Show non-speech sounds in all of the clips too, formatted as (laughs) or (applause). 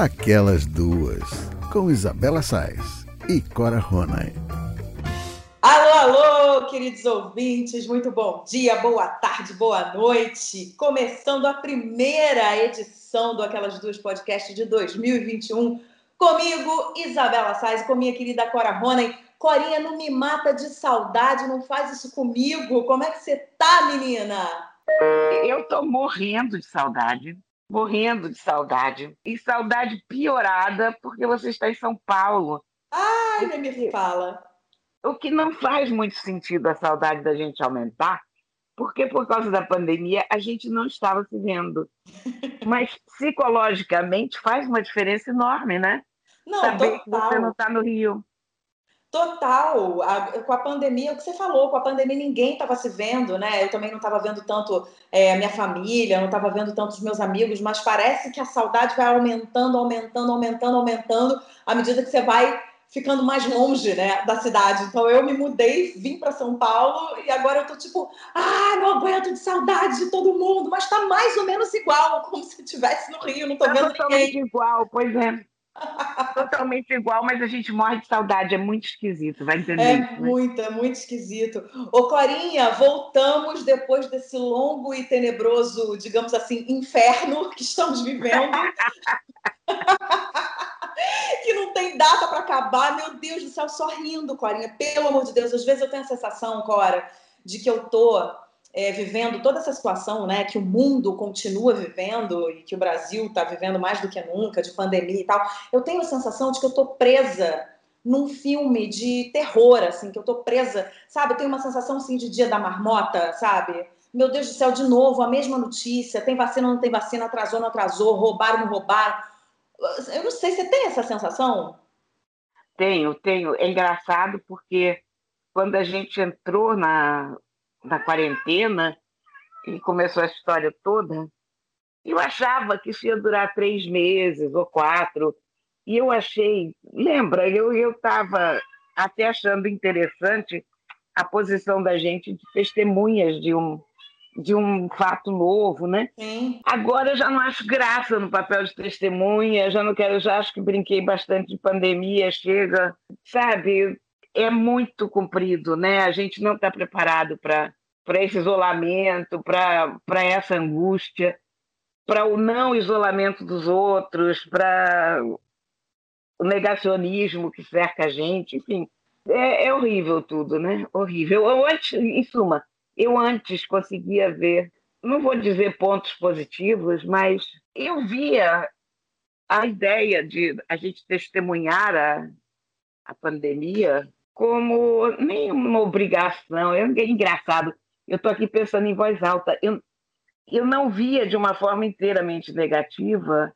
Aquelas Duas, com Isabela Sais e Cora Ronay. Alô, alô, queridos ouvintes, muito bom dia, boa tarde, boa noite. Começando a primeira edição do Aquelas Duas Podcast de 2021. Comigo, Isabela Sais, com minha querida Cora Ronay. Corinha, não me mata de saudade, não faz isso comigo. Como é que você tá, menina? Eu tô morrendo de saudade morrendo de saudade. E saudade piorada porque você está em São Paulo. Ai, nem me fala. O que não faz muito sentido a saudade da gente aumentar, porque por causa da pandemia a gente não estava se vendo. (laughs) Mas psicologicamente faz uma diferença enorme, né? Não, Saber total. que você não está no Rio. Total, a, com a pandemia, o que você falou, com a pandemia ninguém estava se vendo, né? Eu também não estava vendo tanto é, a minha família, não estava vendo tanto os meus amigos, mas parece que a saudade vai aumentando, aumentando, aumentando, aumentando, à medida que você vai ficando mais longe, né, da cidade. Então eu me mudei, vim para São Paulo e agora eu tô tipo, ah, não aguento de saudade de todo mundo, mas tá mais ou menos igual, como se estivesse no Rio, não tô Tá vendo ninguém. igual, pois é. Totalmente igual, mas a gente morre de saudade, é muito esquisito, vai entender É isso, né? muito, é muito esquisito. Ô, Corinha, voltamos depois desse longo e tenebroso, digamos assim, inferno que estamos vivendo. (laughs) que não tem data para acabar. Meu Deus do céu, só rindo, Corinha. Pelo amor de Deus, às vezes eu tenho a sensação, Cora, de que eu tô é, vivendo toda essa situação, né, que o mundo continua vivendo e que o Brasil está vivendo mais do que nunca, de pandemia e tal. Eu tenho a sensação de que eu tô presa num filme de terror, assim, que eu tô presa, sabe? Eu tenho uma sensação, assim, de dia da marmota, sabe? Meu Deus do céu, de novo, a mesma notícia, tem vacina, não tem vacina, atrasou, não atrasou, roubaram, não roubaram. Eu não sei, você tem essa sensação? Tenho, tenho. É engraçado porque quando a gente entrou na, na quarentena e começou a história toda, eu achava que isso ia durar três meses ou quatro. E eu achei, lembra, eu estava até achando interessante a posição da gente de testemunhas de um, de um fato novo, né? Sim. Agora eu já não acho graça no papel de testemunha, já não quero, já acho que brinquei bastante de pandemia, chega, sabe? É muito comprido, né? A gente não está preparado para esse isolamento, para essa angústia, para o não isolamento dos outros, para o negacionismo que cerca a gente, enfim, é, é horrível tudo, né? Horrível. Eu antes, em suma, eu antes conseguia ver, não vou dizer pontos positivos, mas eu via a ideia de a gente testemunhar a, a pandemia como nem uma obrigação. É engraçado. Eu estou aqui pensando em voz alta. Eu, eu não via de uma forma inteiramente negativa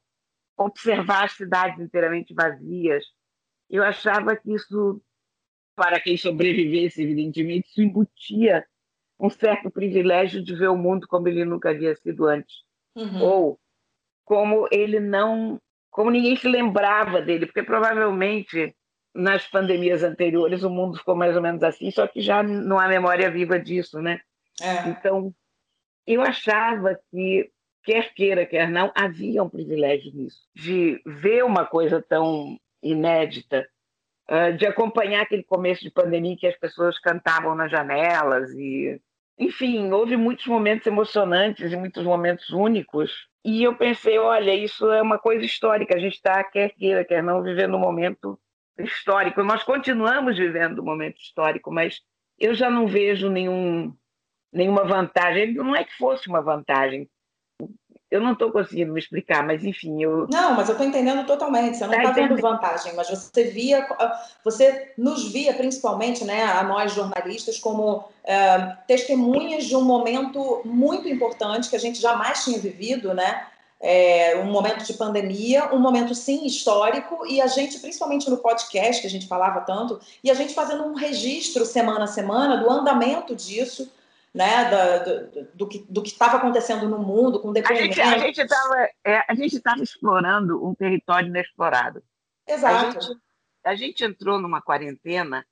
observar as cidades inteiramente vazias. Eu achava que isso, para quem sobrevivesse, evidentemente, isso embutia um certo privilégio de ver o mundo como ele nunca havia sido antes. Uhum. Ou como ele não. como ninguém se lembrava dele, porque provavelmente nas pandemias anteriores o mundo ficou mais ou menos assim, só que já não há memória viva disso, né? É. Então, eu achava que, quer queira, quer não, havia um privilégio nisso, de ver uma coisa tão inédita, de acompanhar aquele começo de pandemia que as pessoas cantavam nas janelas e enfim, houve muitos momentos emocionantes e muitos momentos únicos. E eu pensei, olha, isso é uma coisa histórica. A gente está, quer queira, quer não, vivendo um momento histórico. Nós continuamos vivendo um momento histórico, mas eu já não vejo nenhum, nenhuma vantagem. Não é que fosse uma vantagem. Eu não estou conseguindo me explicar, mas enfim, eu. Não, mas eu estou entendendo totalmente. Você não Tá está vendo entendendo. vantagem, mas você via, você nos via principalmente, né, a nós jornalistas, como é, testemunhas de um momento muito importante que a gente jamais tinha vivido, né? É, um momento de pandemia, um momento sim histórico, e a gente, principalmente no podcast que a gente falava tanto, e a gente fazendo um registro semana a semana do andamento disso, né, da- do, do que do que estava acontecendo no mundo, com A gente depoimentos. a gente estava a gente estava explorando um território inexplorado. A Exato. gente, a gente entrou numa quarentena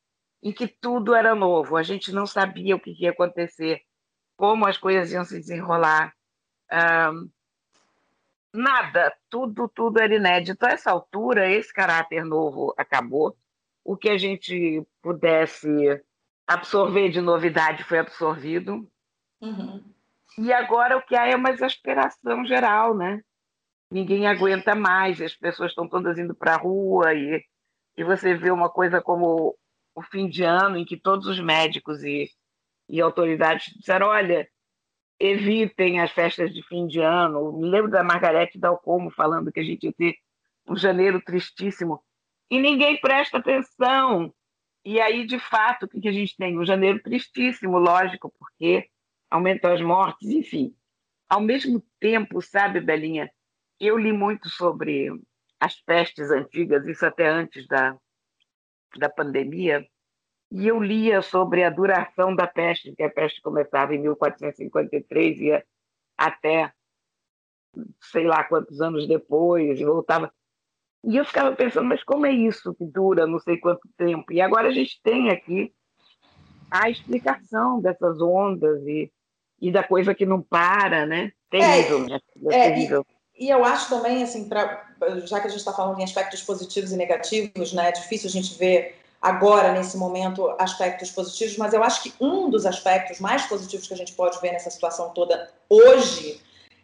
em que tudo era novo. A gente não sabia o que ia acontecer, como as coisas iam se desenrolar. Ahn, nada, tudo, tudo era inédito. A essa altura, esse caráter novo acabou. O que a gente pudesse absorver de novidade foi absorvido. Uhum. E agora o que há é uma exasperação geral, né? Ninguém aguenta mais, as pessoas estão todas indo para a rua e, e você vê uma coisa como o fim de ano em que todos os médicos e, e autoridades disseram, olha, evitem as festas de fim de ano. Me lembro da Margarete Dalcomo falando que a gente ia ter um janeiro tristíssimo e ninguém presta atenção. E aí, de fato, o que a gente tem? Um janeiro tristíssimo, lógico, porque aumentam as mortes, enfim. Ao mesmo tempo, sabe, Belinha, eu li muito sobre as pestes antigas, isso até antes da, da pandemia, e eu lia sobre a duração da peste, que a peste começava em 1453 e ia até sei lá quantos anos depois, e voltava. E eu ficava pensando, mas como é isso que dura não sei quanto tempo? E agora a gente tem aqui a explicação dessas ondas e, e da coisa que não para, né? Terrível, é, né? É, terrível. E, e, eu acho também, assim, pra, já que a gente está falando em aspectos positivos e negativos, né? É difícil a gente ver agora, nesse momento, aspectos positivos, mas eu acho que um dos aspectos mais positivos que a gente pode ver nessa situação toda hoje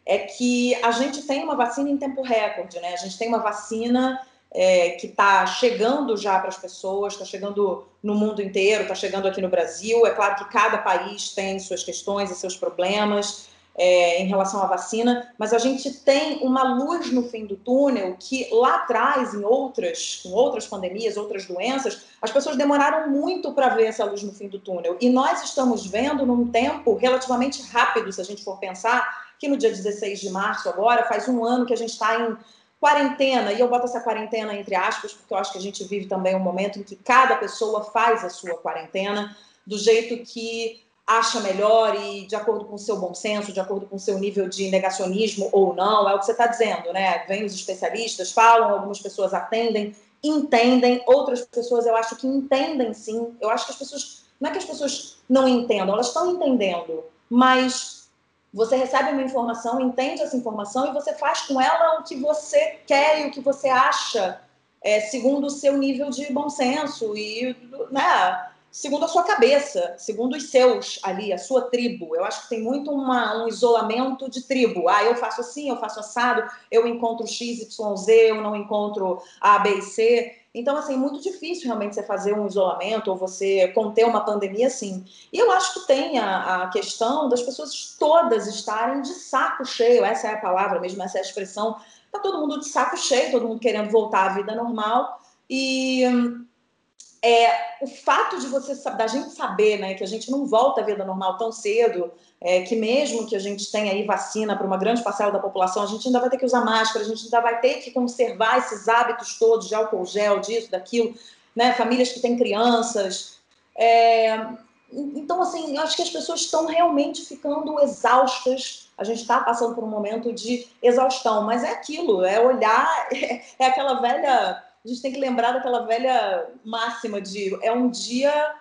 é que a gente tem uma vacina em tempo recorde, né? A gente tem uma vacina é, que está chegando já para as pessoas, está chegando no mundo inteiro, está chegando aqui no Brasil. É claro que cada país tem suas questões e seus problemas é, em relação à vacina, mas a gente tem uma luz no fim do túnel que lá atrás, em outras, com outras pandemias, outras doenças, as pessoas demoraram muito para ver essa luz no fim do túnel. E nós estamos vendo num tempo relativamente rápido, se a gente for pensar, que no dia 16 de março, agora, faz um ano que a gente está em quarentena, e eu boto essa quarentena entre aspas, porque eu acho que a gente vive também um momento em que cada pessoa faz a sua quarentena do jeito que acha melhor e de acordo com o seu bom senso, de acordo com o seu nível de negacionismo ou não, é o que você está dizendo, né? Vem os especialistas, falam, algumas pessoas atendem, entendem, outras pessoas eu acho que entendem sim. Eu acho que as pessoas, não é que as pessoas não entendam, elas estão entendendo, mas você recebe uma informação, entende essa informação e você faz com ela o que você quer e o que você acha, é, segundo o seu nível de bom senso e, né? Segundo a sua cabeça, segundo os seus ali, a sua tribo. Eu acho que tem muito uma, um isolamento de tribo. Ah, eu faço assim, eu faço assado, eu encontro X, Y, Z, eu não encontro A, B e C. Então, assim, é muito difícil realmente você fazer um isolamento ou você conter uma pandemia assim. E eu acho que tem a, a questão das pessoas todas estarem de saco cheio, essa é a palavra mesmo, essa é a expressão. Tá todo mundo de saco cheio, todo mundo querendo voltar à vida normal. E é, o fato de você da gente saber né, que a gente não volta à vida normal tão cedo, é, que mesmo que a gente tenha aí vacina para uma grande parcela da população, a gente ainda vai ter que usar máscara, a gente ainda vai ter que conservar esses hábitos todos de álcool gel, disso, daquilo, né, famílias que têm crianças. É, então, assim, eu acho que as pessoas estão realmente ficando exaustas. A gente está passando por um momento de exaustão, mas é aquilo, é olhar, (laughs) é, é aquela velha gente tem que lembrar daquela velha máxima de é um dia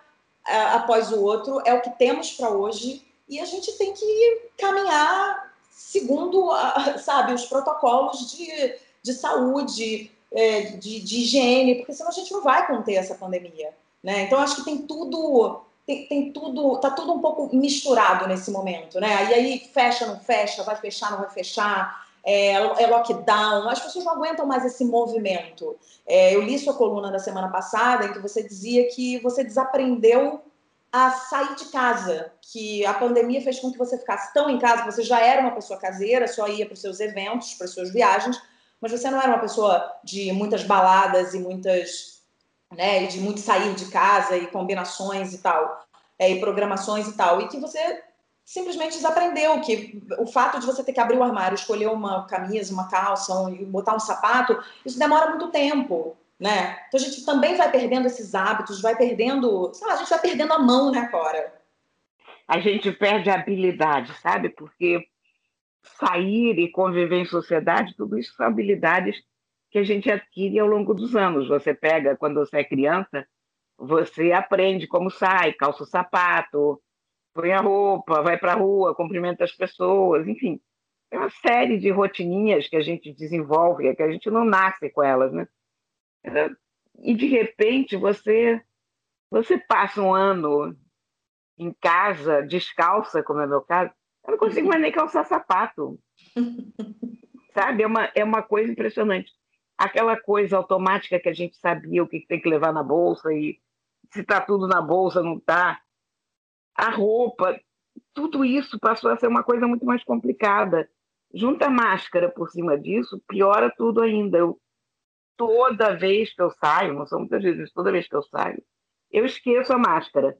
é, após o outro, é o que temos para hoje, e a gente tem que caminhar segundo, (laughs) sabe, os protocolos de, de saúde, é, de, de higiene, porque senão a gente não vai conter essa pandemia. Né? Então, acho que tem tudo tem, tem, tudo, tá tudo um pouco misturado nesse momento, né? E aí fecha, não fecha, vai fechar, não vai fechar é, é lockdown, as pessoas não aguentam mais esse movimento. É, eu li sua coluna da semana passada em que você dizia que você desaprendeu a sair de casa, que a pandemia fez com que você ficasse tão em casa, você já era uma pessoa caseira, só ia para os seus eventos, para as suas viagens, mas você não era uma pessoa de muitas baladas e muitas, né, de muito sair de casa e combinações e tal, é, e programações e tal, e que você simplesmente desaprendeu que o fato de você ter que abrir o armário, escolher uma camisa, uma calça e botar um sapato, isso demora muito tempo, né? Então a gente também vai perdendo esses hábitos, vai perdendo, sei lá, a gente vai perdendo a mão, né, Cora? A gente perde a habilidade, sabe? Porque sair e conviver em sociedade, tudo isso são habilidades que a gente adquire ao longo dos anos. Você pega, quando você é criança, você aprende como sai, calça o sapato, põe a roupa, vai para a rua, cumprimenta as pessoas, enfim. tem uma série de rotininhas que a gente desenvolve, que a gente não nasce com elas, né? E de repente você você passa um ano em casa, descalça, como é meu caso, eu não consigo mais nem calçar sapato. (laughs) Sabe? É uma, é uma coisa impressionante. Aquela coisa automática que a gente sabia o que tem que levar na bolsa e se está tudo na bolsa, não está. A roupa, tudo isso passou a ser uma coisa muito mais complicada. Junta máscara por cima disso, piora tudo ainda. Eu, toda vez que eu saio, não são muitas vezes, toda vez que eu saio, eu esqueço a máscara.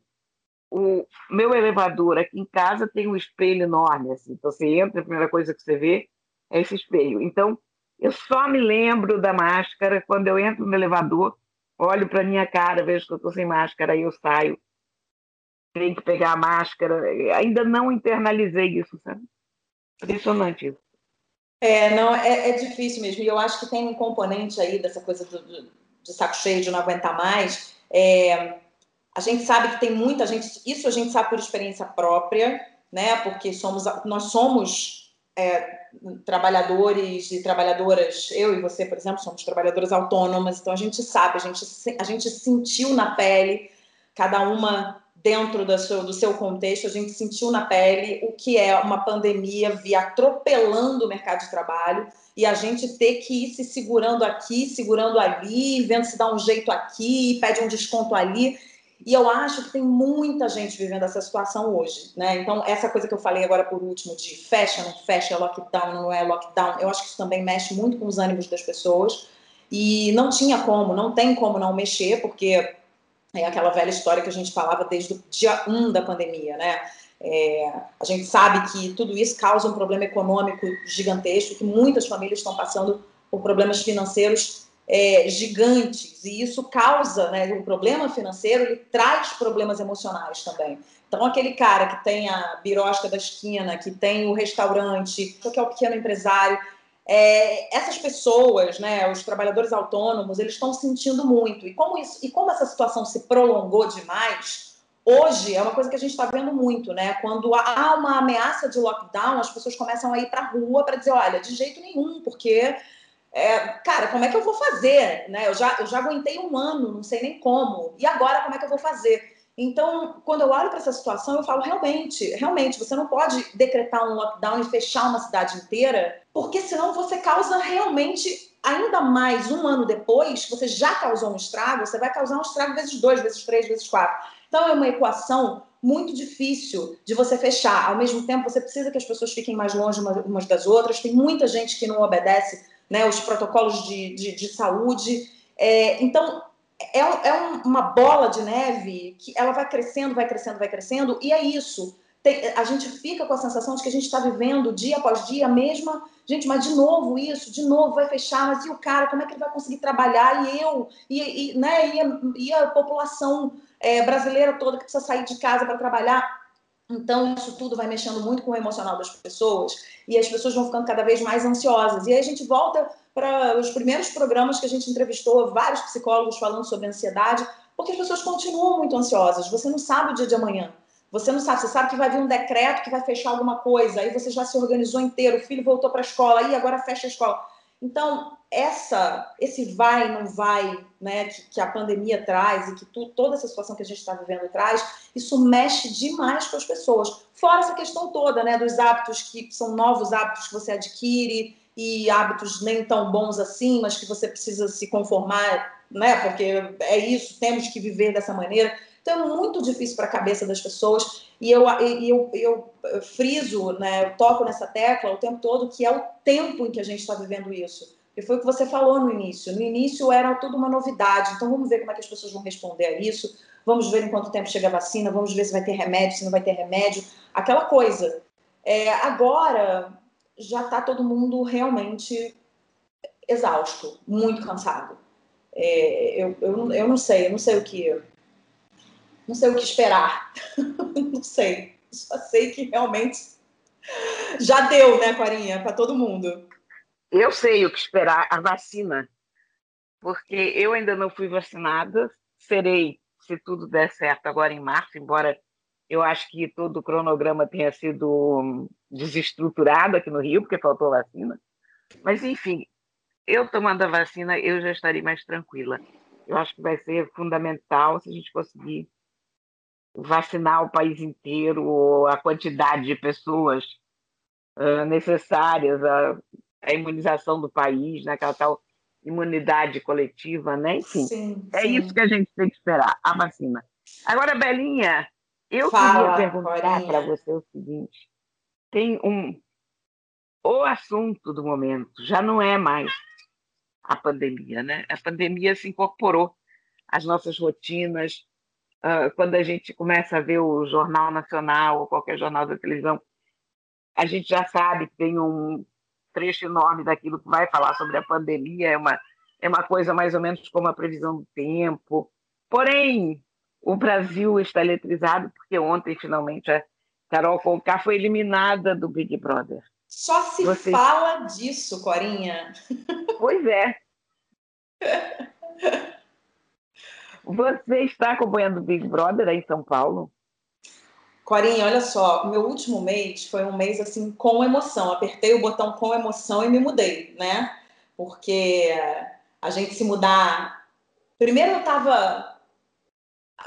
O meu elevador aqui em casa tem um espelho enorme, assim. Então você entra, a primeira coisa que você vê é esse espelho. Então eu só me lembro da máscara quando eu entro no elevador, olho para minha cara, vejo que eu estou sem máscara, aí eu saio. Tenho que pegar a máscara. Ainda não internalizei isso, sabe? Impressionante isso. É, não, é, é, difícil mesmo. E eu acho que tem um componente aí dessa coisa do, do, de saco cheio, de não aguentar mais. É, a gente sabe que tem muita gente, isso a gente sabe por experiência própria, né? Porque somos, nós somos é, trabalhadores e trabalhadoras, eu e você, por exemplo, somos trabalhadoras autônomas, então a gente sabe, a gente, a gente sentiu na pele, cada uma dentro do seu, do seu contexto, a gente sentiu na pele o que é uma pandemia vir atropelando o mercado de trabalho e a gente ter que ir se segurando aqui, segurando ali, vendo se dá um jeito aqui, pede um desconto ali. E eu acho que tem muita gente vivendo essa situação hoje, né? Então, essa coisa que eu falei agora por último, de fecha, não fecha, é lockdown, não é lockdown, eu acho que isso também mexe muito com os ânimos das pessoas. E não tinha como, não tem como não mexer, porque é aquela velha história que a gente falava desde o dia 1 da pandemia, né? É, a gente sabe que tudo isso causa um problema econômico gigantesco, que muitas famílias estão passando por problemas financeiros é, gigantes, e isso causa, né, o problema financeiro, ele traz problemas emocionais também. Então, aquele cara que tem a birosca da esquina, que tem o restaurante, que é o pequeno empresário, é, essas pessoas, né, os trabalhadores autônomos, eles estão sentindo muito. E como, isso, e como essa situação se prolongou demais, hoje é uma coisa que a gente está vendo muito, né? Quando há uma ameaça de lockdown, as pessoas começam a ir para a rua para dizer, olha, de jeito nenhum, porque é, cara, como é que eu vou fazer? Né? Eu, já, eu já aguentei um ano, não sei nem como. E agora, como é que eu vou fazer? Então, quando eu olho para essa situação, eu falo, realmente, realmente, você não pode decretar um lockdown e fechar uma cidade inteira, porque senão você causa realmente, ainda mais um ano depois, você já causou um estrago, você vai causar um estrago vezes dois, vezes três, vezes quatro. Então, é uma equação muito difícil de você fechar. Ao mesmo tempo, você precisa que as pessoas fiquem mais longe umas das outras. Tem muita gente que não obedece né, os protocolos de, de, de saúde. É, então, é, é, uma bola de neve que ela vai crescendo, vai crescendo, vai crescendo, e é isso. Tem, a gente fica com a sensação de que a gente está vivendo dia após dia a mesma. Gente, mas de novo isso, de novo vai fechar, mas e o cara, como é que ele vai conseguir trabalhar? E eu, e, e né, e, a, e a população é, brasileira toda que precisa sair de casa para trabalhar. Então, isso tudo vai mexendo muito com o emocional das pessoas e as pessoas vão ficando cada vez mais ansiosas. E aí a gente volta para os primeiros programas que a gente entrevistou vários psicólogos falando sobre ansiedade, porque as pessoas continuam muito ansiosas. Você não sabe o dia de amanhã. Você não sabe, você sabe que vai vir um decreto que vai fechar alguma coisa, aí você já se organizou inteiro, o filho voltou para a escola, aí agora fecha a escola. Então, essa, esse vai não vai, né, que, que a pandemia traz e que tu, toda essa situação que a gente está vivendo traz, isso mexe demais com as pessoas. Fora essa questão toda, né, dos hábitos que são novos hábitos que você adquire e hábitos nem tão bons assim, mas que você precisa se conformar, né, porque é isso, temos que viver dessa maneira. Então é muito difícil para a cabeça das pessoas e eu, eu, eu, eu friso, né, eu toco nessa tecla o tempo todo que é o tempo em que a gente está vivendo isso. E foi o que você falou no início. No início era tudo uma novidade. Então vamos ver como é que as pessoas vão responder a isso. Vamos ver em quanto tempo chega a vacina. Vamos ver se vai ter remédio, se não vai ter remédio. Aquela coisa. É, agora já está todo mundo realmente exausto, muito cansado. É, eu, eu, eu não sei, eu não sei o que não sei o que esperar. (laughs) não sei. Só sei que realmente já deu, né, Clarinha, para todo mundo. Eu sei o que esperar, a vacina. Porque eu ainda não fui vacinada, serei, se tudo der certo, agora em março, embora eu acho que todo o cronograma tenha sido desestruturado aqui no Rio, porque faltou vacina. Mas, enfim, eu tomando a vacina, eu já estarei mais tranquila. Eu acho que vai ser fundamental se a gente conseguir vacinar o país inteiro, a quantidade de pessoas uh, necessárias, a, a, imunização do país, naquela né, tal imunidade coletiva, né? Enfim, sim, é sim. isso que a gente tem que esperar, a vacina. Agora, Belinha, eu Fala, queria perguntar para você o seguinte: tem um. O assunto do momento já não é mais a pandemia, né? A pandemia se incorporou às nossas rotinas. Uh, quando a gente começa a ver o Jornal Nacional ou qualquer jornal da televisão, a gente já sabe que tem um trecho enorme daquilo que vai falar sobre a pandemia, é uma, é uma coisa mais ou menos como a previsão do tempo. Porém, o Brasil está eletrizado porque ontem, finalmente, a Carol Conká foi eliminada do Big Brother. Só se fala disso, Corinha. Pois é. Você está acompanhando o Big Brother aí em São Paulo? Corinha, olha só, meu último mês foi um mês assim com emoção. Apertei o botão com emoção e me mudei, né? Porque a gente se mudar. Primeiro eu estava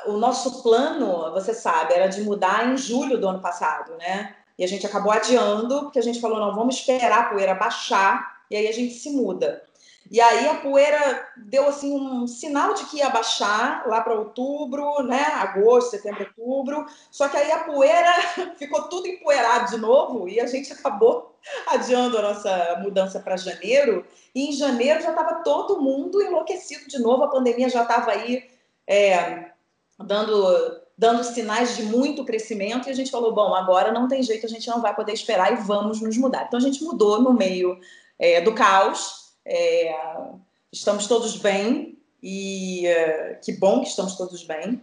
o nosso plano, você sabe, era de mudar em julho do ano passado, né? E a gente acabou adiando, porque a gente falou, não, vamos esperar a poeira baixar, e aí a gente se muda. E aí a poeira deu assim um sinal de que ia baixar lá para outubro, né? Agosto, setembro, outubro. Só que aí a poeira (laughs) ficou tudo empoeirado de novo e a gente acabou (laughs) adiando a nossa mudança para janeiro. E em janeiro já estava todo mundo enlouquecido de novo, a pandemia já estava aí é, dando, dando sinais de muito crescimento, e a gente falou: bom, agora não tem jeito, a gente não vai poder esperar e vamos nos mudar. Então a gente mudou no meio é, do caos, é, estamos todos bem, e é, que bom que estamos todos bem.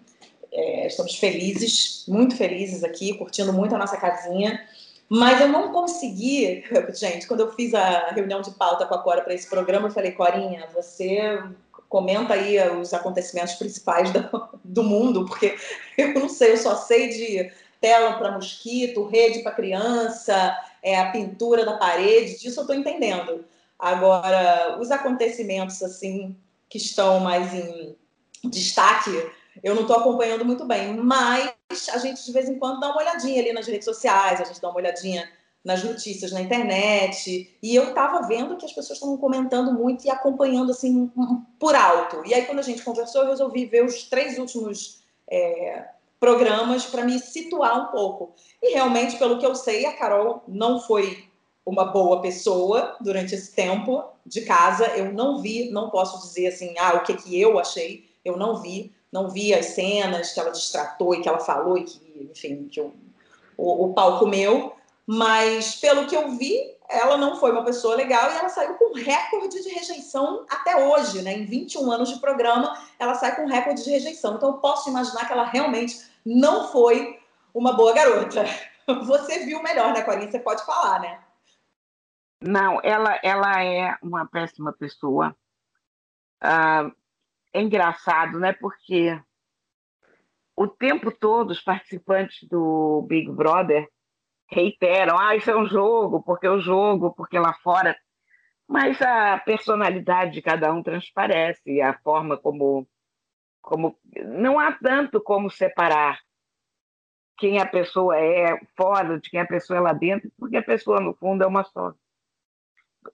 É, estamos felizes, muito felizes aqui, curtindo muito a nossa casinha. Mas eu não consegui, (laughs) gente, quando eu fiz a reunião de pauta com a Cora para esse programa, eu falei, Corinha, você comenta aí os acontecimentos principais do, do mundo, porque eu não sei, eu só sei de tela para mosquito, rede para criança, é, a pintura da parede, disso eu estou entendendo. Agora, os acontecimentos assim que estão mais em destaque, eu não estou acompanhando muito bem, mas a gente de vez em quando dá uma olhadinha ali nas redes sociais, a gente dá uma olhadinha nas notícias na internet, e eu estava vendo que as pessoas estavam comentando muito e acompanhando assim por alto. E aí, quando a gente conversou, eu resolvi ver os três últimos é, programas para me situar um pouco. E realmente, pelo que eu sei, a Carol não foi uma boa pessoa durante esse tempo de casa. Eu não vi, não posso dizer assim, ah, o que, que eu achei, eu não vi. Não vi as cenas que ela distratou e que ela falou e que, enfim, que eu, o, o palco meu mas pelo que eu vi, ela não foi uma pessoa legal e ela saiu com recorde de rejeição até hoje, né? Em 21 anos de programa, ela sai com recorde de rejeição. Então eu posso imaginar que ela realmente não foi uma boa garota. (laughs) Você viu melhor, né, Corinha? Você pode falar, né? Não, ela, ela é uma péssima pessoa. Ah, é engraçado, né? Porque o tempo todo os participantes do Big Brother reiteram, ah, isso é um jogo, porque é um jogo, porque lá fora. Mas a personalidade de cada um transparece, a forma como, como. Não há tanto como separar quem a pessoa é fora de quem a pessoa é lá dentro, porque a pessoa, no fundo, é uma só.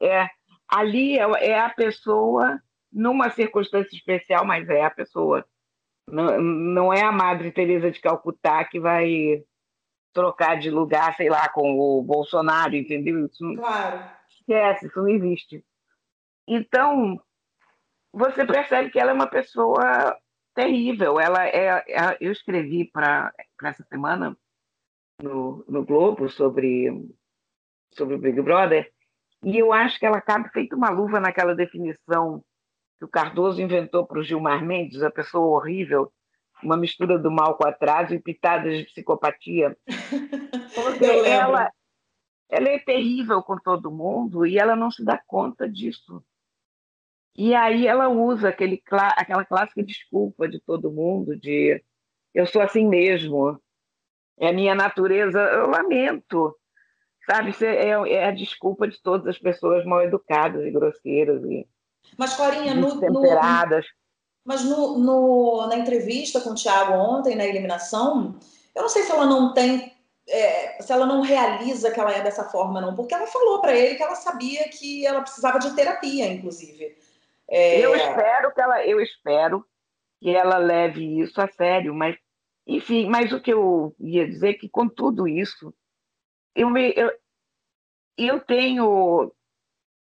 É, ali é, é a pessoa numa circunstância especial, mas é a pessoa. Não, não é a Madre Teresa de Calcutá que vai trocar de lugar, sei lá, com o Bolsonaro, entendeu? Isso. Claro. Esquece, isso não existe. Então, você percebe que ela é uma pessoa terrível. Ela é, é eu escrevi para essa semana no, no Globo sobre sobre o Big Brother e eu acho que ela cabe feito uma luva naquela definição que o Cardoso inventou para o Gilmar Mendes, a pessoa horrível uma mistura do mal com atraso e pitadas de psicopatia. (laughs) Porque ela, ela é terrível com todo mundo e ela não se dá conta disso. E aí ela usa aquele, aquela clássica desculpa de todo mundo de eu sou assim mesmo. é a minha natureza. Eu lamento, sabe? É, é a desculpa de todas as pessoas mal educadas e grosseiras e mas Corinha, no, temperadas. Mas no, no, na entrevista com o Thiago ontem, na eliminação, eu não sei se ela não tem é, se ela não realiza que ela é dessa forma, não, porque ela falou para ele que ela sabia que ela precisava de terapia, inclusive. É... Eu espero que ela, eu espero que ela leve isso a sério, mas enfim, mas o que eu ia dizer é que com tudo isso, eu, me, eu, eu tenho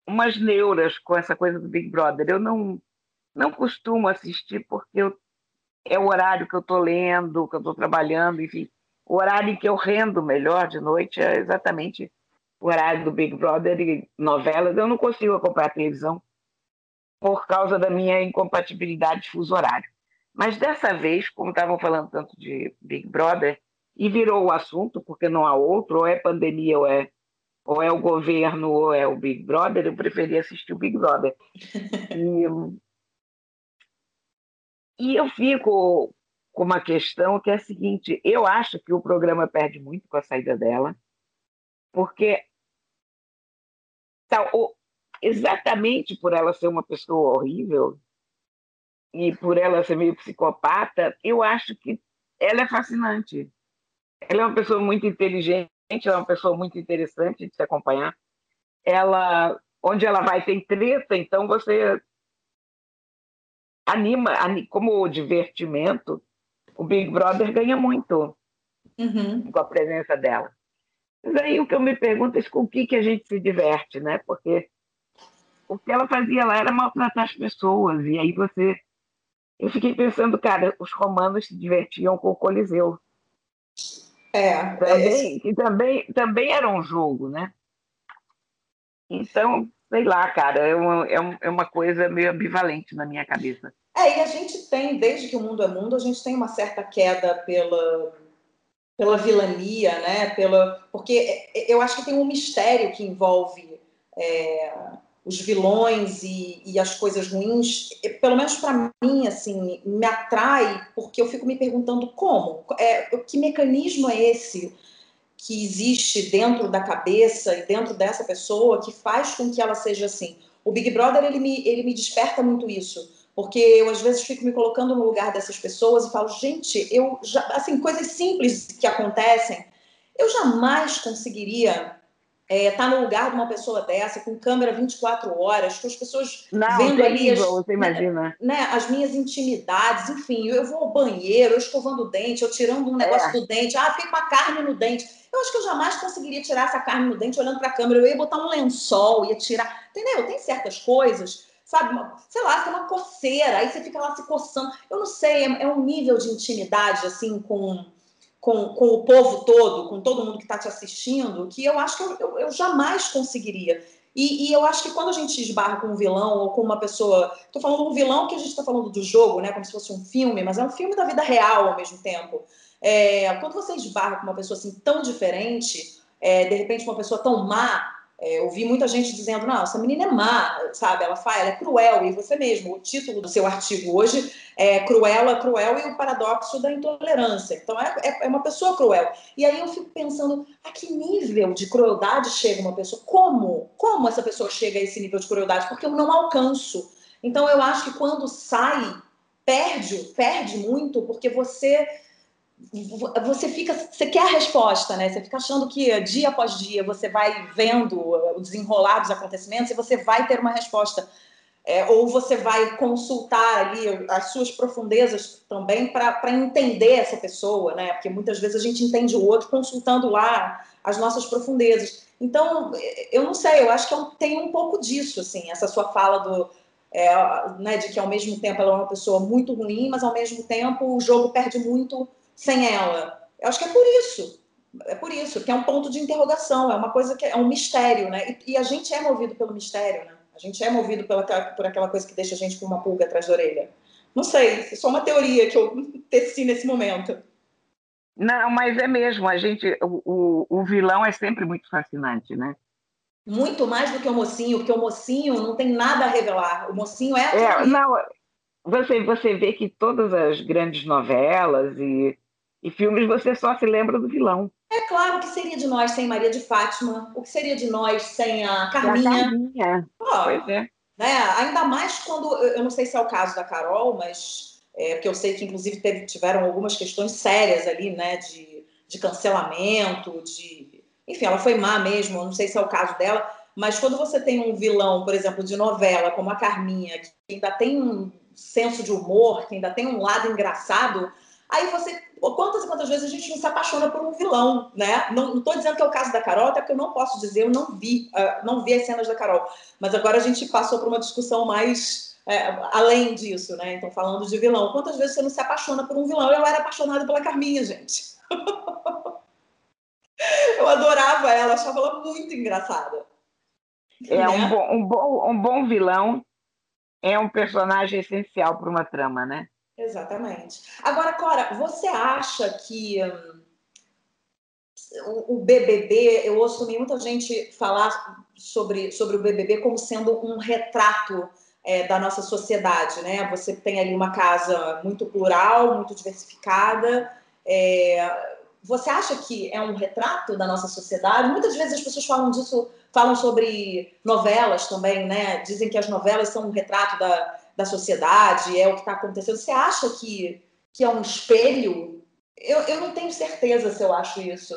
umas neuras com essa coisa do Big Brother. Eu não não costumo assistir porque eu, é o horário que eu estou lendo, que eu estou trabalhando, enfim. O horário em que eu rendo melhor de noite é exatamente o horário do Big Brother e novelas. Eu não consigo acompanhar a televisão por causa da minha incompatibilidade de fuso horário. Mas dessa vez, como estavam falando tanto de Big Brother, e virou o assunto, porque não há outro, ou é pandemia ou é, ou é o governo ou é o Big Brother, eu preferi assistir o Big Brother. (laughs) E, e eu fico com uma questão que é a seguinte: eu acho que o programa perde muito com a saída dela, porque tá, exatamente por ela ser uma pessoa horrível e por ela ser meio psicopata, eu acho que ela é fascinante. Ela é uma pessoa muito inteligente, ela é uma pessoa muito interessante de se acompanhar. Ela, onde ela vai tem treta, então você anima, como divertimento, o Big Brother ganha muito uhum. com a presença dela. Mas aí o que eu me pergunto é com o que, que a gente se diverte, né? Porque o que ela fazia lá era maltratar as pessoas. E aí você. Eu fiquei pensando, cara, os romanos se divertiam com o Coliseu. É. Também, que também, também era um jogo, né? Então, sei lá, cara, é uma, é, é uma coisa meio ambivalente na minha cabeça. É, e a gente tem, desde que o mundo é mundo, a gente tem uma certa queda pela, pela vilania, né? Pela, porque eu acho que tem um mistério que envolve é, os vilões e, e, as coisas ruins. Pelo menos para mim, assim, me atrai porque eu fico me perguntando como, é, que mecanismo é esse que existe dentro da cabeça e dentro dessa pessoa que faz com que ela seja assim. O Big Brother ele me, ele me desperta muito isso porque eu às vezes fico me colocando no lugar dessas pessoas e falo, gente, eu já, assim, coisas simples que acontecem, eu jamais conseguiria é, estar no lugar de uma pessoa dessa, com câmera 24 horas, com as pessoas Não, vendo ali as, você imagina. Né, né, as minhas intimidades, enfim, eu vou ao banheiro, eu escovando o dente, eu tirando um negócio é. do dente, ah, fiquei com a carne no dente. Eu acho que eu jamais conseguiria tirar essa carne no dente olhando para a câmera, eu ia botar um lençol, ia tirar, entendeu? Tem certas coisas sabe? Sei lá, tem uma coceira, aí você fica lá se coçando. Eu não sei, é, é um nível de intimidade, assim, com, com, com o povo todo, com todo mundo que está te assistindo, que eu acho que eu, eu, eu jamais conseguiria. E, e, eu acho que quando a gente esbarra com um vilão ou com uma pessoa. Estou falando um vilão que a gente está falando do jogo, né? Como se fosse um filme, mas é um filme da vida real ao mesmo tempo. É, quando você esbarra com uma pessoa assim tão diferente, é, de repente uma pessoa tão má, é, eu vi muita gente dizendo, não, essa menina é má, sabe? Ela fala, ela é cruel. E você mesmo, o título do seu artigo hoje é Cruela, Cruel e o Paradoxo da Intolerância. Então, é, é, é uma pessoa cruel. E aí eu fico pensando, a que nível de crueldade chega uma pessoa? Como? Como essa pessoa chega a esse nível de crueldade? Porque eu não alcanço. Então, eu acho que quando sai, perde, perde muito, porque você você fica, você quer a resposta, né? Você fica achando que dia após dia você vai vendo o desenrolar dos acontecimentos e você vai ter uma resposta. É, ou você vai consultar ali as suas profundezas também para entender essa pessoa, né? Porque muitas vezes a gente entende o outro consultando lá as nossas profundezas. Então, eu não sei, eu acho que é tem um pouco disso, assim, essa sua fala do, é, né, de que ao mesmo tempo ela é uma pessoa muito ruim, mas ao mesmo tempo o jogo perde muito sem ela? Eu acho que é por isso. É por isso, que é um ponto de interrogação, é uma coisa que é um mistério, né? E, e a gente é movido pelo mistério, né? A gente é movido pela, por aquela coisa que deixa a gente com uma pulga atrás da orelha. Não sei, é só uma teoria que eu (laughs) teci nesse momento. Não, mas é mesmo, a gente, o, o, o vilão é sempre muito fascinante, né? Muito mais do que o mocinho, porque o mocinho não tem nada a revelar. O mocinho é. é não, você, você vê que todas as grandes novelas e E filmes você só se lembra do vilão. É claro, o que seria de nós sem Maria de Fátima? O que seria de nós sem a Carminha? A Carminha. Oh, pois é. Né? Ainda mais quando, eu não sei se é o caso da Carol, mas é, porque eu sei que inclusive teve, tiveram algumas questões sérias ali, né, de, de cancelamento, de, enfim, ela foi má mesmo, não sei se é o caso dela, mas quando você tem um vilão, por exemplo, de novela, como a Carminha, que ainda tem um senso de humor, que ainda tem um lado engraçado, aí você. Quantas e quantas vezes a gente não se apaixona por um vilão, né? Não estou dizendo que é o caso da Carol, até porque eu não posso dizer, eu não vi, uh, não vi as cenas da Carol. Mas agora a gente passou por uma discussão mais é, além disso, né? Então, falando de vilão, quantas vezes você não se apaixona por um vilão? Eu era apaixonada pela Carminha, gente. (laughs) eu adorava ela, achava ela muito engraçada. É né? um, bom, um, bom, um bom vilão é um personagem essencial para uma trama, né? Exatamente. Agora, Cora, você acha que hum, o, BBB, eu ouço muita gente falar sobre, sobre o BBB como sendo um retrato é, da nossa sociedade, né? Você tem ali uma casa muito plural, muito diversificada. É, você acha que é um retrato da nossa sociedade? Muitas vezes as pessoas falam disso, falam sobre novelas também, né? Dizem que as novelas são um retrato da, da sociedade, é o que está acontecendo. Você acha que, que é um espelho? Eu, eu não tenho certeza se eu acho isso.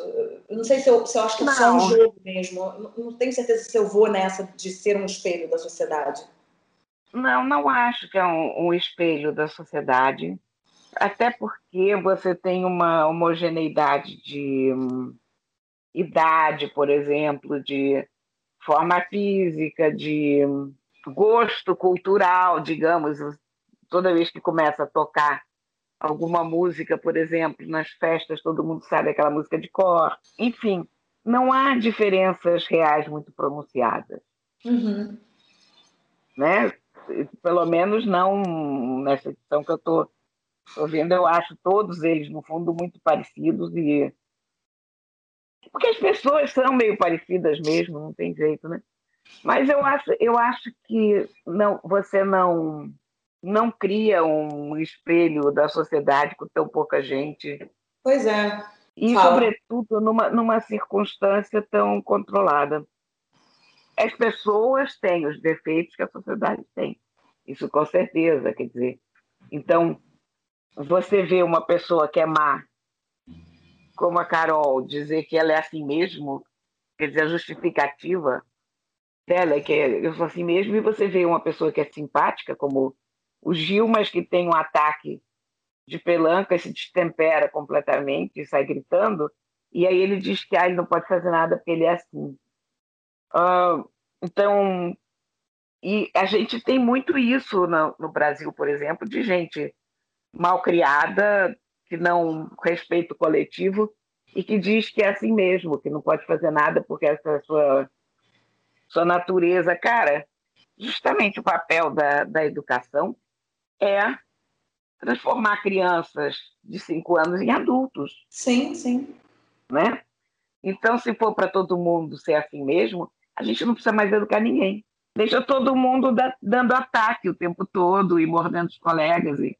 Eu não sei se eu, se eu acho que é só um jogo mesmo. Eu não tenho certeza se eu vou nessa de ser um espelho da sociedade. Não, não acho que é um, um espelho da sociedade até porque você tem uma homogeneidade de um, idade, por exemplo, de forma física, de um, gosto cultural, digamos, toda vez que começa a tocar alguma música, por exemplo, nas festas todo mundo sabe aquela música de cor. Enfim, não há diferenças reais muito pronunciadas. Uhum. Né? Pelo menos não nessa edição que eu estou vendo, eu acho todos eles, no fundo, muito parecidos e. Porque as pessoas são meio parecidas mesmo, não tem jeito, né? Mas eu acho, eu acho que não, você não, não cria um espelho da sociedade com tão pouca gente. Pois é. E, Fala. sobretudo, numa, numa circunstância tão controlada. As pessoas têm os defeitos que a sociedade tem. Isso com certeza, quer dizer. Então, você vê uma pessoa que é má, como a Carol, dizer que ela é assim mesmo, quer dizer, a justificativa dela é que eu sou assim mesmo, e você vê uma pessoa que é simpática, como o Gil, mas que tem um ataque de pelanca se destempera completamente sai gritando, e aí ele diz que ah, ele não pode fazer nada porque ele é assim. Uh, então, e a gente tem muito isso no, no Brasil, por exemplo, de gente mal criada, que não respeita o coletivo e que diz que é assim mesmo, que não pode fazer nada porque essa é sua, sua natureza. Cara, justamente o papel da, da educação é transformar crianças de cinco anos em adultos. Sim, sim. Né? Então, se for para todo mundo ser assim mesmo, a gente não precisa mais educar ninguém. Deixa todo mundo da, dando ataque o tempo todo e mordendo os colegas. E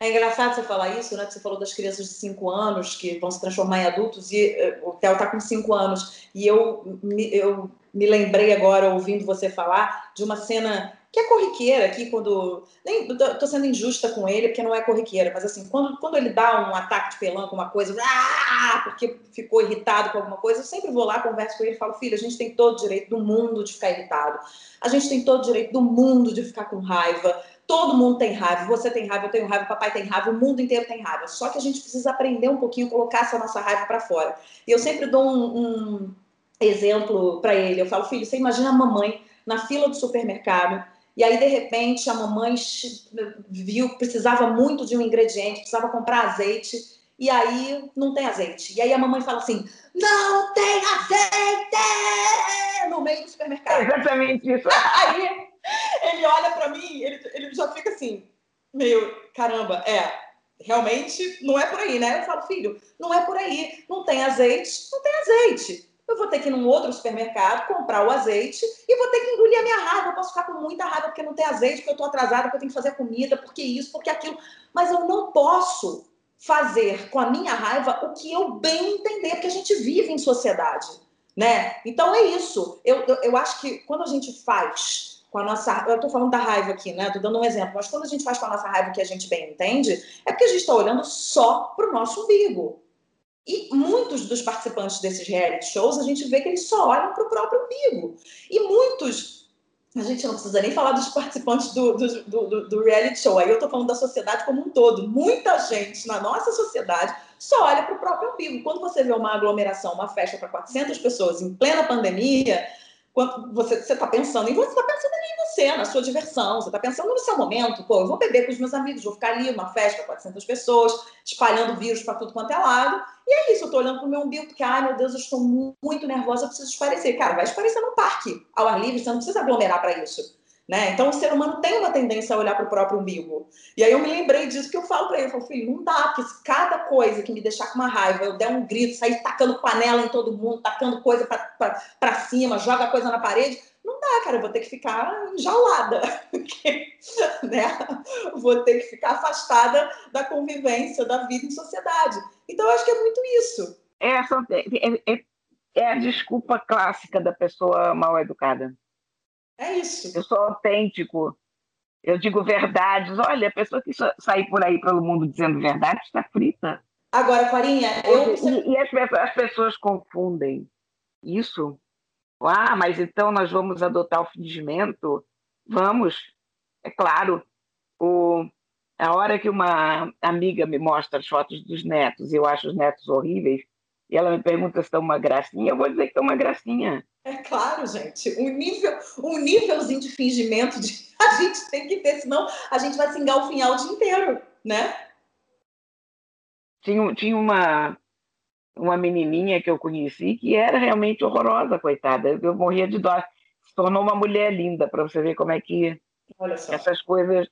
é engraçado você falar isso, né? Você falou das crianças de 5 anos que vão se transformar em adultos e eh, o Theo está com 5 anos. E eu me, eu me lembrei agora, ouvindo você falar, de uma cena que é corriqueira aqui, quando. Nem tô sendo injusta com ele, porque não é corriqueira, mas assim, quando, quando ele dá um ataque de pelanca, uma coisa, ah, porque ficou irritado com alguma coisa, eu sempre vou lá, converso com ele e falo, filho, a gente tem todo o direito do mundo de ficar irritado. A gente tem todo o direito do mundo de ficar com raiva Todo mundo tem raiva, você tem raiva, eu tenho raiva, o papai tem raiva, o mundo inteiro tem raiva. Só que a gente precisa aprender um pouquinho, colocar essa nossa raiva para fora. E eu sempre dou um, um exemplo para ele. Eu falo, filho, você imagina a mamãe na fila do supermercado e aí, de repente, a mamãe viu que precisava muito de um ingrediente, precisava comprar azeite, e aí não tem azeite. E aí a mamãe fala assim: não tem azeite! No meio do supermercado. É exatamente isso. (laughs) Aí (laughs) ele olha para mim, ele, ele já fica assim, meio, caramba, é, realmente não é por aí, né? Eu falo, filho, não é por aí. Não tem azeite, não tem azeite. Eu vou ter que ir num outro supermercado, comprar o azeite e vou ter que engolir a minha raiva. Eu posso ficar com muita raiva porque não tem azeite, porque eu estou atrasada, porque eu tenho que fazer comida, porque isso, porque aquilo. Mas eu não posso fazer com a minha raiva o que eu bem entender, porque a gente vive em sociedade, né? Então é isso. Eu, eu, eu acho que quando a gente faz com a nossa. Eu estou falando da raiva aqui, né? Estou dando um exemplo, mas quando a gente faz com a nossa raiva que a gente bem entende, é porque a gente está olhando só para o nosso umbigo. E muitos dos participantes desses reality shows, a gente vê que eles só olham para o próprio umbigo. E muitos a gente não precisa nem falar dos participantes do, do, do, do reality show. Aí eu estou falando da sociedade como um todo. Muita gente na nossa sociedade só olha para o próprio umbigo. Quando você vê uma aglomeração, uma festa para 400 pessoas em plena pandemia, quando você está pensando em você, está pensando em você, na sua diversão, você está pensando no seu momento. Pô, eu vou beber com os meus amigos, vou ficar ali numa festa para 400 pessoas, espalhando vírus para tudo quanto é lado. E é isso, eu estou olhando para o meu umbigo, porque, ai meu Deus, eu estou muito nervosa, eu preciso esparecer. Cara, vai esparecer no parque, ao ar livre, você não precisa aglomerar para isso. Né? Então, o ser humano tem uma tendência a olhar para o próprio umbigo. E aí eu me lembrei disso que eu falo para ele, eu falo, filho, não dá, porque se cada coisa que me deixar com uma raiva, eu der um grito, sair tacando panela em todo mundo, tacando coisa para cima, joga coisa na parede, dá, cara, eu vou ter que ficar enjaulada, (laughs) porque, né? vou ter que ficar afastada da convivência, da vida em sociedade. Então, eu acho que é muito isso. É, é, é, é a desculpa clássica da pessoa mal educada. É isso. Eu sou autêntico. Eu digo verdades. Olha, a pessoa que sair por aí pelo mundo dizendo verdade está frita. Agora, Clarinha, eu. E, e as, pessoas, as pessoas confundem isso. Ah, mas então nós vamos adotar o fingimento? Vamos. É claro. O, a hora que uma amiga me mostra as fotos dos netos e eu acho os netos horríveis, e ela me pergunta se estão uma gracinha, eu vou dizer que estão uma gracinha. É claro, gente. Um nível, um nívelzinho de fingimento de... (laughs) a gente tem que ter, senão a gente vai se engalfinhar o dia inteiro, né? Tinha, tinha uma, uma menininha que eu conheci que era realmente horrorosa, coitada. Eu morria de dó. Se tornou uma mulher linda, para você ver como é que essas coisas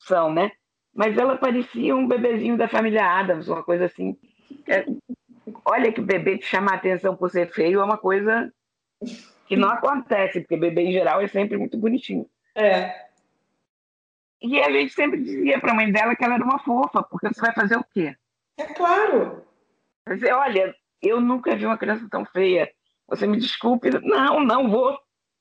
são, né? Mas ela parecia um bebezinho da família Adams, uma coisa assim. É, olha que bebê te chamar atenção por ser feio é uma coisa que não acontece, porque bebê em geral é sempre muito bonitinho. É. E a gente sempre dizia para a mãe dela que ela era uma fofa, porque você vai fazer o quê? É claro. Dizer, olha, eu nunca vi uma criança tão feia. Você me desculpe. Não, não vou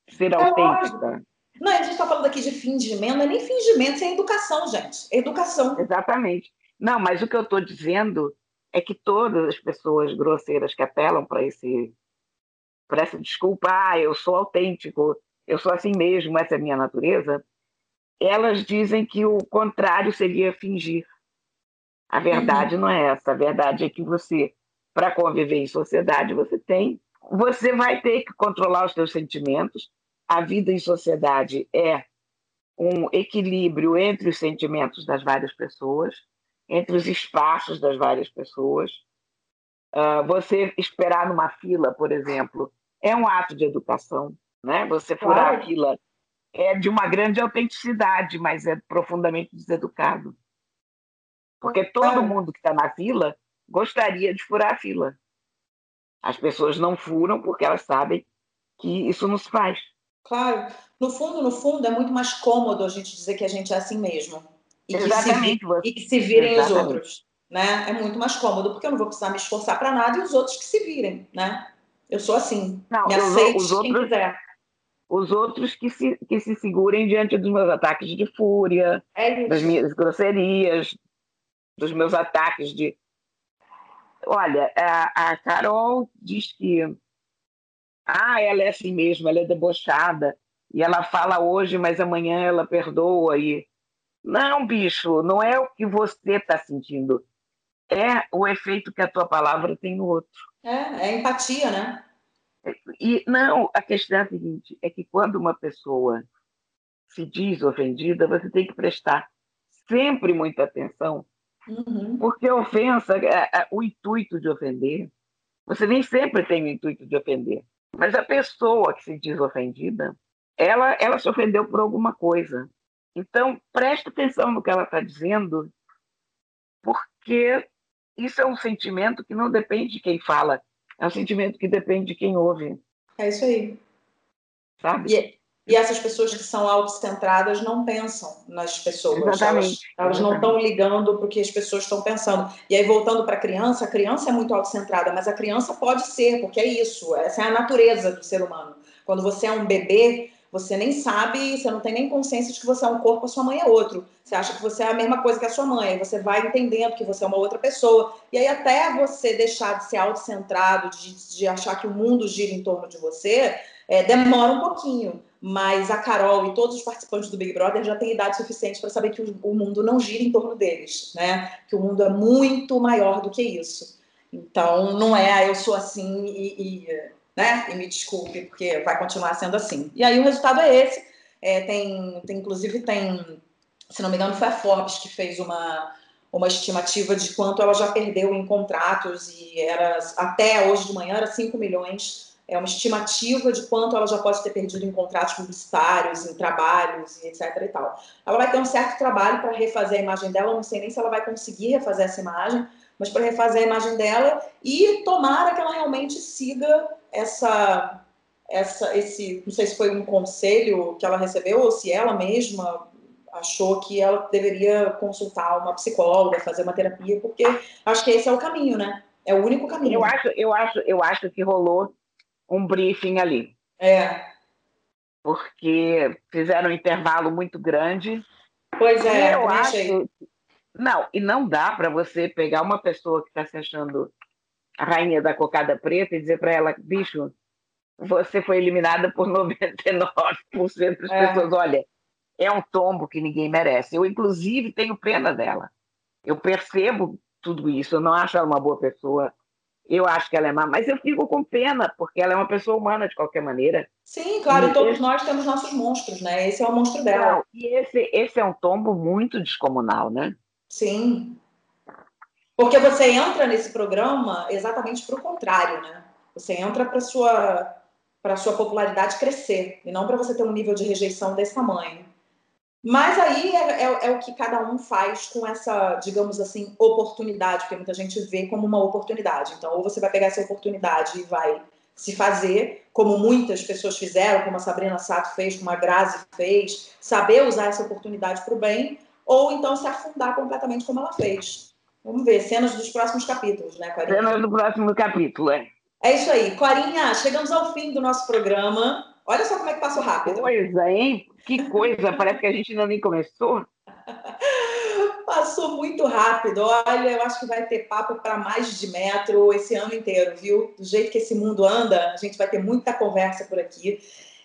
ser é autêntica. Lógico. Não, a gente está falando aqui de fingimento, não é nem fingimento, isso é educação, gente. É educação. Exatamente. Não, mas o que eu estou dizendo é que todas as pessoas grosseiras que apelam para esse para essa desculpa, ah, eu sou autêntico, eu sou assim mesmo, essa é a minha natureza, elas dizem que o contrário seria fingir. A verdade uhum. não é essa. A verdade é que você, para conviver em sociedade, você tem, você vai ter que controlar os seus sentimentos. A vida em sociedade é um equilíbrio entre os sentimentos das várias pessoas, entre os espaços das várias pessoas. Uh, você esperar numa fila, por exemplo, é um ato de educação, né? Você furar claro. a fila é de uma grande autenticidade, mas é profundamente deseducado. Porque todo mundo que está na fila gostaria de furar a fila. As pessoas não furam porque elas sabem que isso não se faz. Claro. No fundo, no fundo, é muito mais cômodo a gente dizer que a gente é assim mesmo. E Exatamente. Que se, e que se virem Exatamente. os outros. Né? É muito mais cômodo, porque eu não vou precisar me esforçar para nada e os outros que se virem, né? Eu sou assim. Não, Me aceite os, os quem outros, quiser. Os outros que se, que se segurem diante dos meus ataques de fúria, é das minhas grosserias, dos meus ataques de. Olha, a, a Carol diz que ah, ela é assim mesmo, ela é debochada, e ela fala hoje, mas amanhã ela perdoa. E... Não, bicho, não é o que você está sentindo, é o efeito que a tua palavra tem no outro. É, é empatia, né? E não, a questão é a seguinte: é que quando uma pessoa se diz ofendida, você tem que prestar sempre muita atenção, uhum. porque ofensa, o intuito de ofender, você nem sempre tem o intuito de ofender, mas a pessoa que se diz ofendida, ela, ela se ofendeu por alguma coisa. Então, preste atenção no que ela está dizendo, porque isso é um sentimento que não depende de quem fala, é um sentimento que depende de quem ouve. É isso aí. Sabe? E, E essas pessoas que são autocentradas não pensam nas pessoas. Exatamente. Elas, elas não estão ligando para o que as pessoas estão pensando. E aí, voltando para a criança, a criança é muito autocentrada, mas a criança pode ser, porque é isso. Essa é a natureza do ser humano. Quando você é um bebê, você nem sabe, você não tem nem consciência de que você é um corpo, a sua mãe é outro. Você acha que você é a mesma coisa que a sua mãe, você vai entendendo que você é uma outra pessoa. E aí, até você deixar de ser autocentrado, de, de achar que o mundo gira em torno de você, é, demora um pouquinho. Mas a Carol e todos os participantes do Big Brother já têm idade suficiente para saber que o, mundo não gira em torno deles, né? Que o mundo é muito maior do que isso. Então, não é, ah, eu sou assim e, e né? E me desculpe, porque vai continuar sendo assim. E aí o resultado é esse. É, tem, tem, inclusive, tem, se não me engano, foi a Forbes que fez uma, uma estimativa de quanto ela já perdeu em contratos, e era até hoje de manhã era 5 milhões. É uma estimativa de quanto ela já pode ter perdido em contratos publicitários, em trabalhos etc. e tal. Ela vai ter um certo trabalho para refazer a imagem dela, não sei nem se ela vai conseguir refazer essa imagem, mas para refazer a imagem dela e tomara que ela realmente siga essa, essa, esse, não sei se foi um conselho que ela recebeu ou se ela mesma achou que ela deveria consultar uma psicóloga, fazer uma terapia, porque acho que esse é o caminho, né? É o único caminho. Eu acho, eu acho, eu acho que rolou um briefing ali. É. Porque fizeram um intervalo muito grande. Pois é, eu acho. Não, e não dá para você pegar uma pessoa que está se achando a rainha da cocada preta e dizer para ela, bicho, você foi eliminada por (laughs) 99% das é. pessoas. Olha, é um tombo que ninguém merece. Eu, inclusive, tenho pena dela. Eu percebo tudo isso. Eu não acho ela uma boa pessoa. Eu acho que ela é má, mas eu fico com pena, porque ela é uma pessoa humana de qualquer maneira. Sim, claro, e todos esse... nós temos nossos monstros, né? Esse é o monstro dela. Não, e esse, esse é um tombo muito descomunal, né? Sim. Porque você entra nesse programa exatamente para o contrário, né? Você entra para sua para sua popularidade crescer e não para você ter um nível de rejeição desse tamanho. Mas aí é, é, é, o que cada um faz com essa, digamos assim, oportunidade, porque muita gente vê como uma oportunidade. Então, ou você vai pegar essa oportunidade e vai se fazer, como muitas pessoas fizeram, como a Sabrina Sato fez, como a Grazi fez, saber usar essa oportunidade para o bem, ou então se afundar completamente como ela fez. Vamos ver, cenas dos próximos capítulos, né, Corinha? Cenas do próximo capítulo, é. É isso aí. Corinha, chegamos ao fim do nosso programa. Olha só como é que passou rápido. Coisa, hein? Que coisa, (laughs) parece que a gente ainda nem começou. Passou muito rápido. Olha, eu acho que vai ter papo para mais de metro esse ano inteiro, viu? Do jeito que esse mundo anda, a gente vai ter muita conversa por aqui.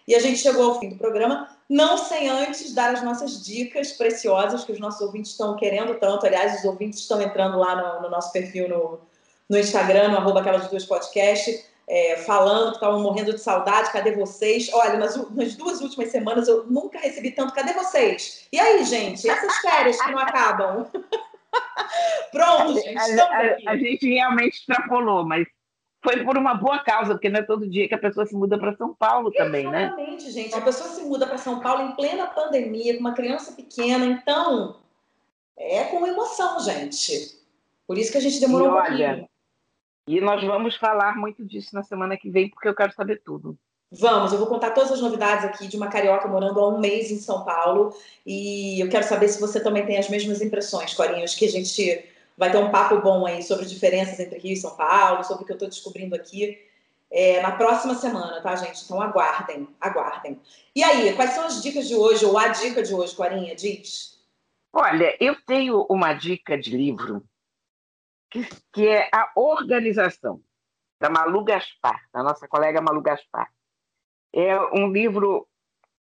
E a gente chegou ao fim do programa, não sem antes dar as nossas dicas preciosas que os nossos ouvintes estão querendo tanto. Aliás, os ouvintes estão entrando lá no, no nosso perfil no, no Instagram, no arroba aquelas duas podcast, é, falando que estavam morrendo de saudade, cadê vocês? Olha, nas, nas, duas últimas semanas eu nunca recebi tanto, cadê vocês? E aí, gente, essas férias que não acabam? (laughs) Pronto, gente, a, a, a, gente realmente extrapolou, mas foi por uma boa causa, porque não é todo dia que a pessoa se muda para São Paulo também, né? Exatamente, gente. A pessoa se muda para São Paulo em plena pandemia, com uma criança pequena, então é com emoção, gente. Por isso que a gente demorou e um olha, pouquinho. E nós vamos falar muito disso na semana que vem, porque eu quero saber tudo. Vamos, eu vou contar todas as novidades aqui de uma carioca morando há um mês em São Paulo. E eu quero saber se você também tem as mesmas impressões, Corinhos, que a gente vai ter um papo bom aí sobre diferenças entre Rio e São Paulo, sobre o que eu estou descobrindo aqui é, na próxima semana, tá, gente? Então aguardem, aguardem. E aí, quais são as dicas de hoje, ou a dica de hoje, Corinha? Diz. Olha, eu tenho uma dica de livro que, que é a organização da Malu Gaspar, da nossa colega Malu Gaspar. É um livro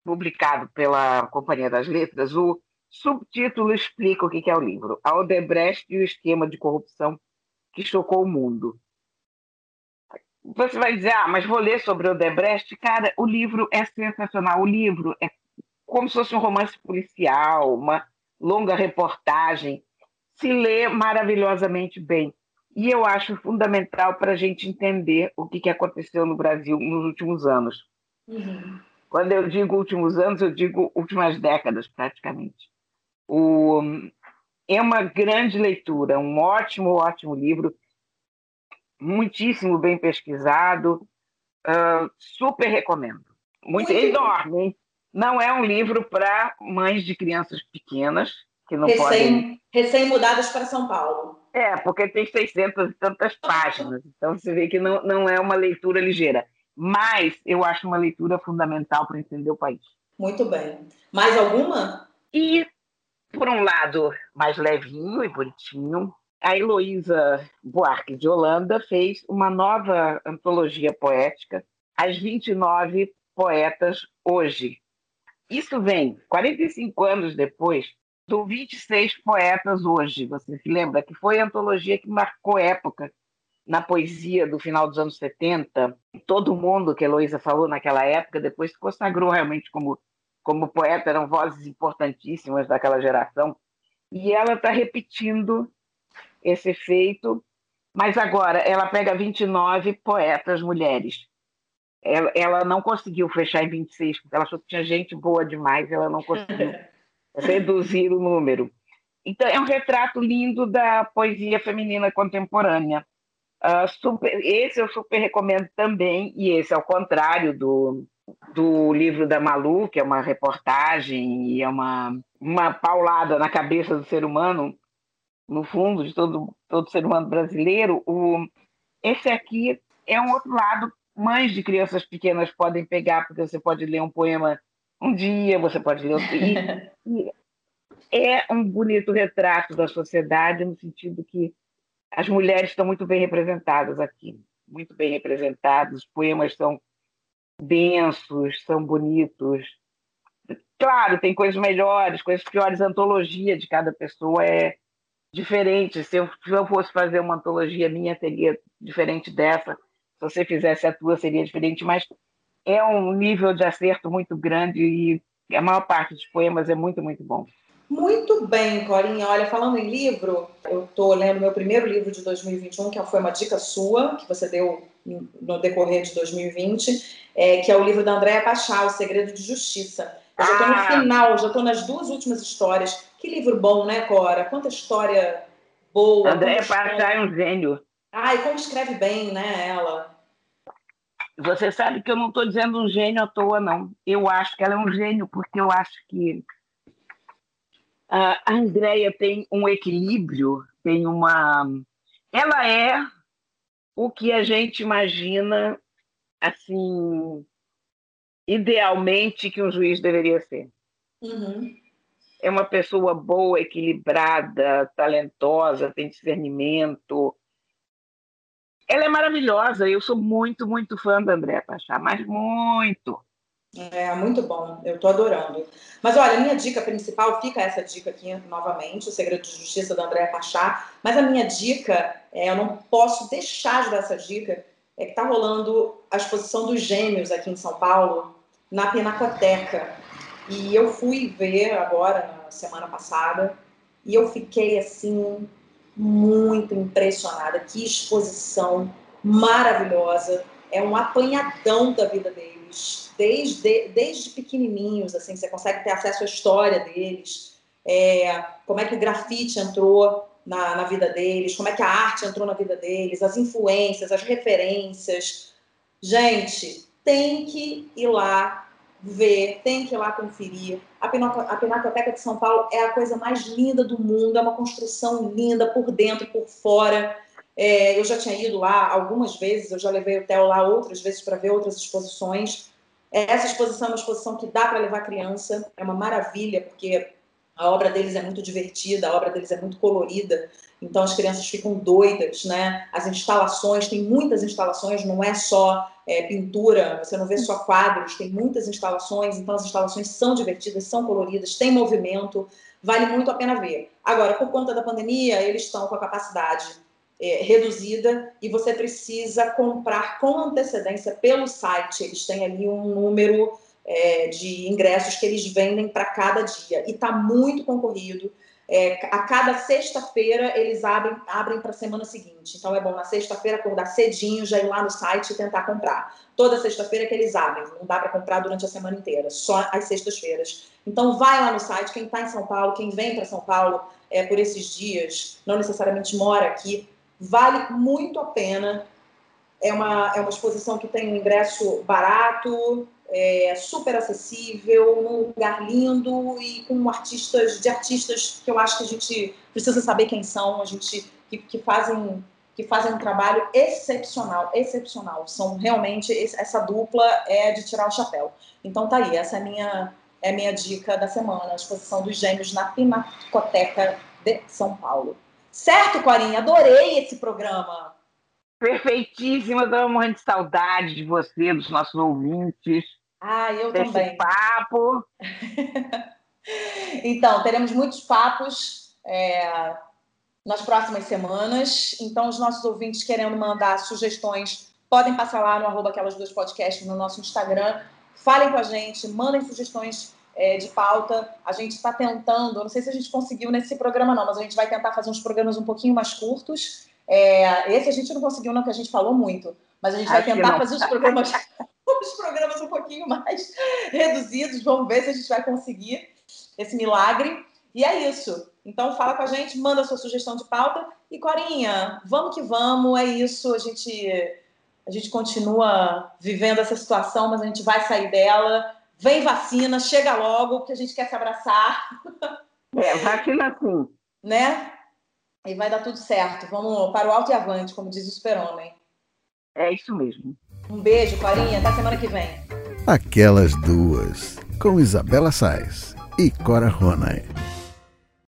publicado pela Companhia das Letras, o Subtítulo explica o que é o livro: A Odebrecht e o esquema de corrupção que chocou o mundo. Você vai dizer, ah, mas vou ler sobre Odebrecht. Cara, o livro é sensacional. O livro é como se fosse um romance policial, uma longa reportagem. Se lê maravilhosamente bem. E eu acho fundamental para a gente entender o que aconteceu no Brasil nos últimos anos. Uhum. Quando eu digo últimos anos, eu digo últimas décadas, praticamente. O, é uma grande leitura, um ótimo, ótimo livro, muitíssimo bem pesquisado, uh, super recomendo. Muito, Muito enorme, hein? Não é um livro para mães de crianças pequenas que não recém, podem. Recém-mudadas para São Paulo. É, porque tem 600 e tantas páginas. Então você vê que não, não é uma leitura ligeira. Mas eu acho uma leitura fundamental para entender o país. Muito bem. Mais alguma? E, por um lado, mais levinho e bonitinho, a Heloísa Buarque de Holanda fez uma nova antologia poética, As 29 Poetas Hoje. Isso vem 45 anos depois do 26 Poetas Hoje. Você se lembra que foi a antologia que marcou época na poesia do final dos anos 70. Todo mundo que a Heloísa falou naquela época depois se consagrou realmente como, como poeta, eram vozes importantíssimas daquela geração. E ela está repetindo esse feito, mas agora ela pega 29 poetas mulheres. Ela, ela não conseguiu fechar em 26, porque ela achou que tinha gente boa demais, ela não conseguiu (laughs) reduzir o número. Então, é um retrato lindo da poesia feminina contemporânea. Uh, super, esse eu super recomendo também, e esse, ao contrário do, do livro da Malu, que é uma reportagem e é uma, uma paulada na cabeça do ser humano, no fundo, de todo, todo ser humano brasileiro, o, esse aqui é um outro lado. Mães de crianças pequenas podem pegar, porque você pode ler um poema um dia, você pode ler outro. (laughs) E, e é um bonito retrato da sociedade, no sentido que as mulheres estão muito bem representadas aqui, muito bem representadas, os poemas são densos, são bonitos. Claro, tem coisas melhores, coisas piores, a antologia de cada pessoa é, diferente. Se eu, se eu fosse fazer uma antologia minha, seria diferente dessa. Se você fizesse a tua, seria diferente. Mas é um nível de acerto muito grande e a maior parte dos poemas é muito, muito bom. Muito bem, Corinha. Olha, falando em livro, eu estou lendo meu primeiro livro de 2021, que foi uma dica sua, que você deu no decorrer de 2020, é, que é o livro da Andréa Pachá, O Segredo de Justiça. Eu já estou no ah! final, já estou nas duas últimas histórias. Que livro bom, né, Cora? Quanta história boa. Andréa Pachá é um gênio. Ai, como escreve bem, né, ela? Você sabe que eu não estou dizendo um gênio à toa, não. Eu acho que ela é um gênio, porque eu acho que a Andréia tem um equilíbrio, tem uma. Ela é o que a gente imagina, assim, idealmente que um juiz deveria ser. Uhum é uma pessoa boa, equilibrada, talentosa, tem discernimento. Ela é maravilhosa. Eu sou muito, muito fã da Andréa Pachá, mas muito. É, muito bom. Eu estou adorando. Mas olha, a minha dica principal, fica essa dica aqui novamente, o Segredo de Justiça da Andréa Pachá. Mas a minha dica, é, eu não posso deixar de dar essa dica, é que está rolando a exposição dos gêmeos aqui em São Paulo, na Pinacoteca. E eu fui ver agora, na semana passada, e eu fiquei assim, muito impressionada. Que exposição maravilhosa. É um apanhadão da vida deles, desde, desde pequenininhos, assim, você consegue ter acesso à história deles, é, como é que o grafite entrou na, na vida deles, como é que a arte entrou na vida deles, as influências, as referências. Gente, tem que ir lá ver, tem que ir lá conferir. A, Pinacoteca de São Paulo é a coisa mais linda do mundo, é uma construção linda por dentro, por fora. É, eu já tinha ido lá algumas vezes, eu já levei o Theo lá outras vezes para ver outras exposições. Essa exposição é uma exposição que dá para levar criança, é uma maravilha, porque a obra deles é muito divertida, a obra deles é muito colorida, então as crianças ficam doidas, né? As instalações, tem muitas instalações, não é só é, pintura, você não vê só quadros, tem muitas instalações, então as instalações são divertidas, são coloridas, tem movimento, vale muito a pena ver. Agora, por conta da pandemia, eles estão com a capacidade é, reduzida e você precisa comprar com antecedência pelo site. Eles têm ali um número é, de ingressos que eles vendem para cada dia. E está muito concorrido. É, a cada sexta-feira eles abrem, abrem para a semana seguinte. Então é bom na sexta-feira acordar cedinho, já ir lá no site e tentar comprar. Toda sexta-feira que eles abrem, não dá para comprar durante a semana inteira, só às sextas-feiras. Então vai lá no site, quem está em São Paulo, quem vem para São Paulo é, por esses dias, não necessariamente mora aqui, vale muito a pena. É uma, é uma exposição que tem um ingresso barato, é, super acessível, num lugar lindo e com artistas de artistas que eu acho que a gente precisa saber quem são, a gente que, que fazem que fazem um trabalho excepcional, excepcional. São realmente essa dupla é de tirar o chapéu. Então tá aí, essa é a minha é a minha dica da semana, a exposição dos gêmeos na Pinacoteca de São Paulo. Certo, Corinha? Adorei esse programa. Perfeitíssima, estava morrendo de saudade de você, dos nossos ouvintes. Ah, eu também. papo. (laughs) então, teremos muitos papos é, nas próximas semanas. Então, os nossos ouvintes querendo mandar sugestões, podem passar lá no arroba aquelas duas podcasts no nosso Instagram. Falem com a gente, mandem sugestões é, de pauta. A gente está tentando, não sei se a gente conseguiu nesse programa, não, mas a gente vai tentar fazer uns programas um pouquinho mais curtos é, esse a gente não conseguiu, não, que a gente falou muito, mas a gente vai tentar fazer os programas, (laughs) os programas um pouquinho mais (laughs) reduzidos. Vamos ver se a gente vai conseguir esse milagre. E é isso. Então fala com a gente, manda a sua sugestão de pauta. E Corinha, vamos que vamos, é isso. A gente, a gente continua vivendo essa situação, mas a gente vai sair dela. Vem vacina, chega logo, porque a gente quer se abraçar. (laughs) É, vacina sim. Né? E vai dar tudo certo. Vamos para o alto e avante, como diz o super-homem. É isso mesmo. Um beijo, Corinha. Até semana que vem. Aquelas duas, com Isabela Sais e Cora Ronay.